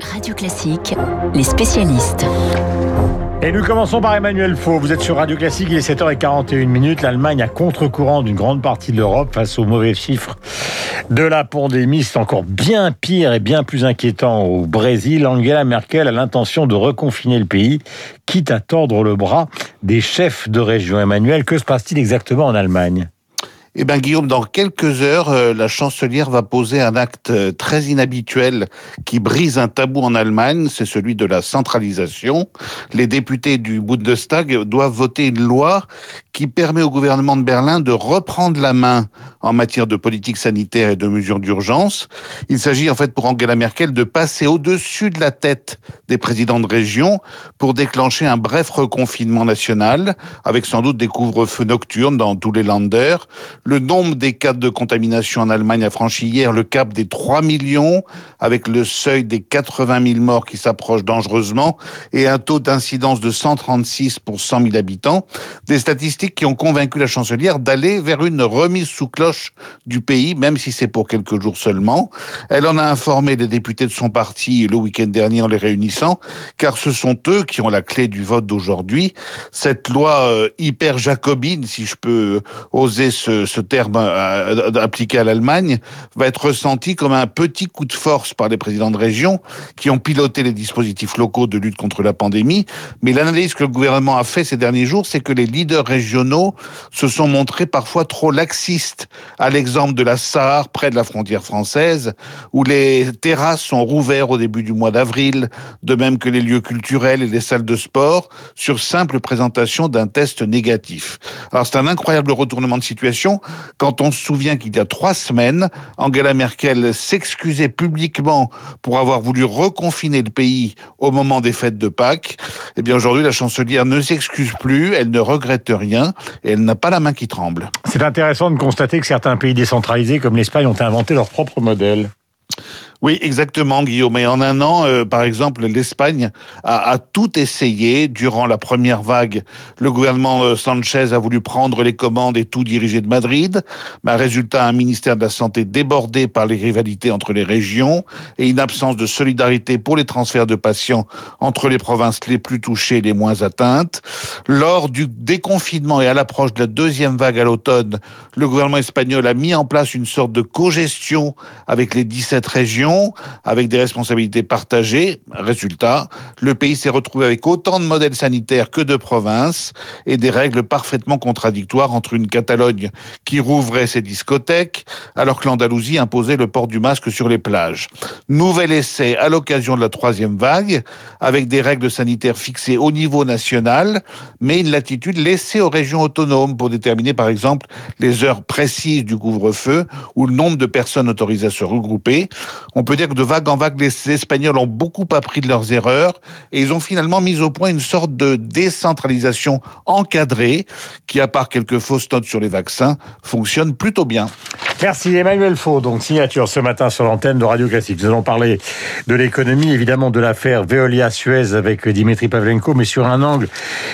Radio Classique, les spécialistes. Et nous commençons par Emmanuel Faux. Vous êtes sur Radio Classique, il est 7h41 minutes. L'Allemagne à contre-courant d'une grande partie de l'Europe face aux mauvais chiffres de la pandémie. C'est encore bien pire et bien plus inquiétant au Brésil. Angela Merkel a l'intention de reconfiner le pays, quitte à tordre le bras des chefs de région. Emmanuel, que se passe-t-il exactement en Allemagne? Eh bien, Guillaume, dans quelques heures, euh, la chancelière va poser un acte euh, très inhabituel qui brise un tabou en Allemagne, c'est celui de la centralisation. Les députés du Bundestag doivent voter une loi qui permet au gouvernement de Berlin de reprendre la main en matière de politique sanitaire et de mesures d'urgence. Il s'agit en fait pour Angela Merkel de passer au-dessus de la tête des présidents de région pour déclencher un bref reconfinement national, avec sans doute des couvre-feux nocturnes dans tous les landers. Le nombre des cas de contamination en Allemagne a franchi hier le cap des 3 millions, avec le seuil des 80 000 morts qui s'approche dangereusement et un taux d'incidence de 136 pour 100 000 habitants. Des statistiques qui ont convaincu la chancelière d'aller vers une remise sous cloche du pays, même si c'est pour quelques jours seulement. Elle en a informé les députés de son parti le week-end dernier en les réunissant, car ce sont eux qui ont la clé du vote d'aujourd'hui. Cette loi euh, hyper jacobine, si je peux oser ce, ce terme euh, appliqué à l'Allemagne, va être ressenti comme un petit coup de force par les présidents de région qui ont piloté les dispositifs locaux de lutte contre la pandémie. Mais l'analyse que le gouvernement a fait ces derniers jours, c'est que les leaders régionaux se sont montrés parfois trop laxistes, à l'exemple de la Sarre, près de la frontière française, où les terrasses sont rouvertes au début du mois d'avril, de même que les lieux culturels et les salles de sport, sur simple présentation d'un test négatif. Alors c'est un incroyable retournement de situation quand on se souvient qu'il y a trois semaines, Angela Merkel s'excusait publiquement pour avoir voulu reconfiner le pays au moment des fêtes de Pâques. Eh bien, aujourd'hui, la chancelière ne s'excuse plus, elle ne regrette rien et elle n'a pas la main qui tremble. C'est intéressant de constater que certains pays décentralisés comme l'Espagne ont inventé leur propre modèle. Oui, exactement, Guillaume. Et en un an, euh, par exemple, l'Espagne a, a, tout essayé. Durant la première vague, le gouvernement euh, Sanchez a voulu prendre les commandes et tout diriger de Madrid. Mais résultat, un ministère de la Santé débordé par les rivalités entre les régions et une absence de solidarité pour les transferts de patients entre les provinces les plus touchées et les moins atteintes. Lors du déconfinement et à l'approche de la deuxième vague à l'automne, le gouvernement espagnol a mis en place une sorte de co-gestion avec les 17 régions avec des responsabilités partagées. Résultat, le pays s'est retrouvé avec autant de modèles sanitaires que de provinces et des règles parfaitement contradictoires entre une Catalogne qui rouvrait ses discothèques alors que l'Andalousie imposait le port du masque sur les plages. Nouvel essai à l'occasion de la troisième vague avec des règles sanitaires fixées au niveau national mais une latitude laissée aux régions autonomes pour déterminer par exemple les heures précises du couvre-feu ou le nombre de personnes autorisées à se regrouper. On peut dire que de vague en vague, les Espagnols ont beaucoup appris de leurs erreurs et ils ont finalement mis au point une sorte de décentralisation encadrée qui, à part quelques fausses notes sur les vaccins, fonctionne plutôt bien. Merci Emmanuel Faux, donc signature ce matin sur l'antenne de Radio Classique. Nous allons parler de l'économie, évidemment de l'affaire Veolia-Suez avec Dimitri Pavlenko, mais sur un angle,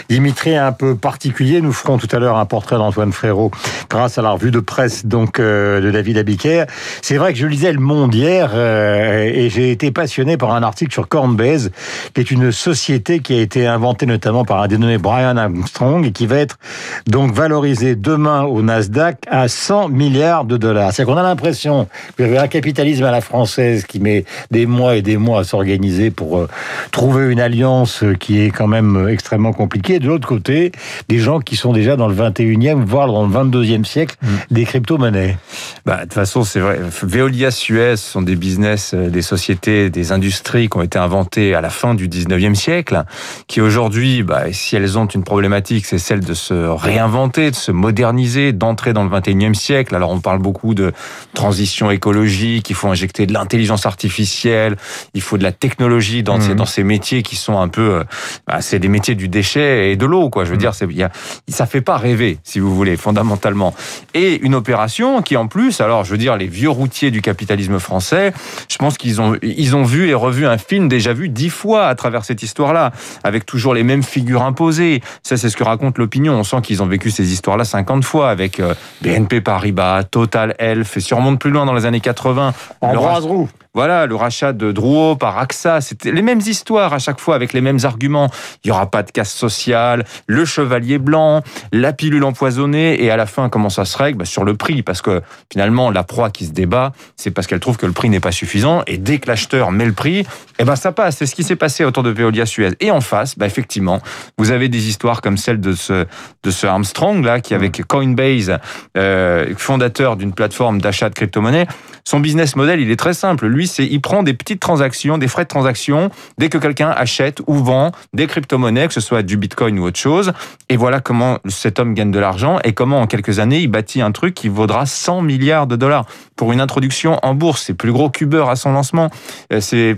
Dimitri, un peu particulier. Nous ferons tout à l'heure un portrait d'Antoine Frérot grâce à la revue de presse donc euh, de David Abiker. C'est vrai que je lisais Le Monde hier euh, et j'ai été passionné par un article sur Cornbase, qui est une société qui a été inventée notamment par un dénommé Brian Armstrong et qui va être donc valorisée demain au Nasdaq à 100 milliards de dollars. C'est qu'on a l'impression qu'il y avait un capitalisme à la française qui met des mois et des mois à s'organiser pour euh, trouver une alliance qui est quand même extrêmement compliquée. De l'autre côté, des gens qui sont déjà dans le 21e, voire dans le 22e siècle, mm. des crypto-monnaies. Bah, de toute façon, c'est vrai. Veolia, Suez sont des business, euh, des sociétés, des industries qui ont été inventées à la fin du 19e siècle, qui aujourd'hui, bah, si elles ont une problématique, c'est celle de se réinventer, de se moderniser, d'entrer dans le 21e siècle. Alors on parle beaucoup de transition écologique, il faut injecter de l'intelligence artificielle, il faut de la technologie dans, ces, mmh. dans ces métiers qui sont un peu, euh, bah, c'est des métiers du déchet et de l'eau, quoi. Je veux mmh. dire, c'est, y a, ça fait pas rêver, si vous voulez, fondamentalement. Et une opération qui, en plus, alors, je veux dire, les vieux routiers du capitalisme français, je pense qu'ils ont, ils ont vu et revu un film déjà vu dix fois à travers cette histoire-là, avec toujours les mêmes figures imposées. Ça, c'est ce que raconte l'opinion. On sent qu'ils ont vécu ces histoires-là 50 fois avec euh, BNP Paribas, Total, Elf et si on remonte plus loin dans les années 80, Ambroise Roux. Voilà, le rachat de Drouot par AXA, c'était les mêmes histoires à chaque fois avec les mêmes arguments. Il y aura pas de casse sociale, le chevalier blanc, la pilule empoisonnée, et à la fin, comment ça se règle? Bah, Sur le prix, parce que finalement, la proie qui se débat, c'est parce qu'elle trouve que le prix n'est pas suffisant, et dès que l'acheteur met le prix, eh ben ça passe. C'est ce qui s'est passé autour de Veolia Suez. Et en face, bah, effectivement, vous avez des histoires comme celle de ce, de ce Armstrong, là, qui avec Coinbase, euh, fondateur d'une plateforme d'achat de crypto-monnaies, son business model, il est très simple. Lui, c'est il prend des petites transactions, des frais de transaction, dès que quelqu'un achète ou vend des crypto-monnaies, que ce soit du bitcoin ou autre chose. Et voilà comment cet homme gagne de l'argent et comment en quelques années, il bâtit un truc qui vaudra 100 milliards de dollars. Pour une introduction en bourse, c'est plus gros qu'Uber à son lancement. Euh, c'est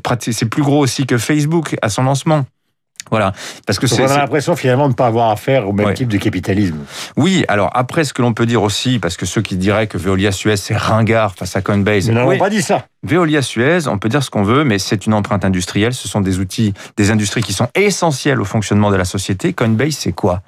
plus gros aussi que Facebook à son lancement. Voilà, parce que c'est. On a l'impression finalement de ne pas avoir affaire au même type de capitalisme. Oui, alors après, ce que l'on peut dire aussi, parce que ceux qui diraient que Veolia Suez c'est ringard face à Coinbase. Nous n'avons pas dit ça. Veolia Suez, on peut dire ce qu'on veut, mais c'est une empreinte industrielle. Ce sont des outils, des industries qui sont essentielles au fonctionnement de la société. Coinbase, c'est quoi?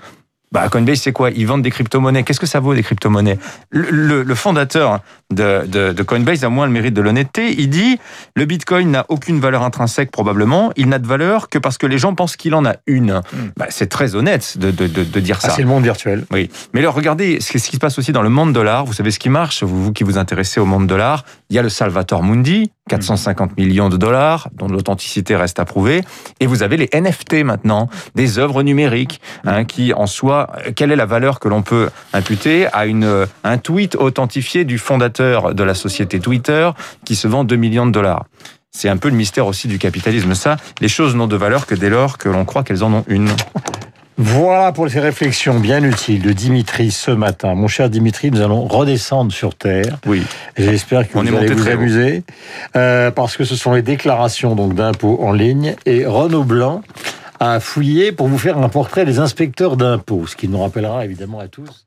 Bah, Coinbase, c'est quoi? Ils vendent des crypto-monnaies. Qu'est-ce que ça vaut, des crypto-monnaies? Le, le, fondateur de, de, de, Coinbase a moins le mérite de l'honnêteté. Il dit le Bitcoin n'a aucune valeur intrinsèque, probablement. Il n'a de valeur que parce que les gens pensent qu'il en a une. Hmm. Bah, c'est très honnête de, de, de dire ah, ça. c'est le monde virtuel. Oui. Mais alors, regardez ce qui se passe aussi dans le monde dollar. Vous savez ce qui marche, vous, vous qui vous intéressez au monde dollar. Il y a le Salvator Mundi, 450 millions de dollars, dont l'authenticité reste à prouver. Et vous avez les NFT maintenant, des œuvres numériques, hein, qui en soi, quelle est la valeur que l'on peut imputer à une, un tweet authentifié du fondateur de la société Twitter qui se vend 2 millions de dollars? C'est un peu le mystère aussi du capitalisme, ça. Les choses n'ont de valeur que dès lors que l'on croit qu'elles en ont une. Voilà pour ces réflexions bien utiles de Dimitri ce matin. Mon cher Dimitri, nous allons redescendre sur Terre. Oui. J'espère que vous allez vous amuser. Euh, parce que ce sont les déclarations donc d'impôts en ligne. Et Renaud Blanc a fouillé pour vous faire un portrait des inspecteurs d'impôts. Ce qui nous rappellera évidemment à tous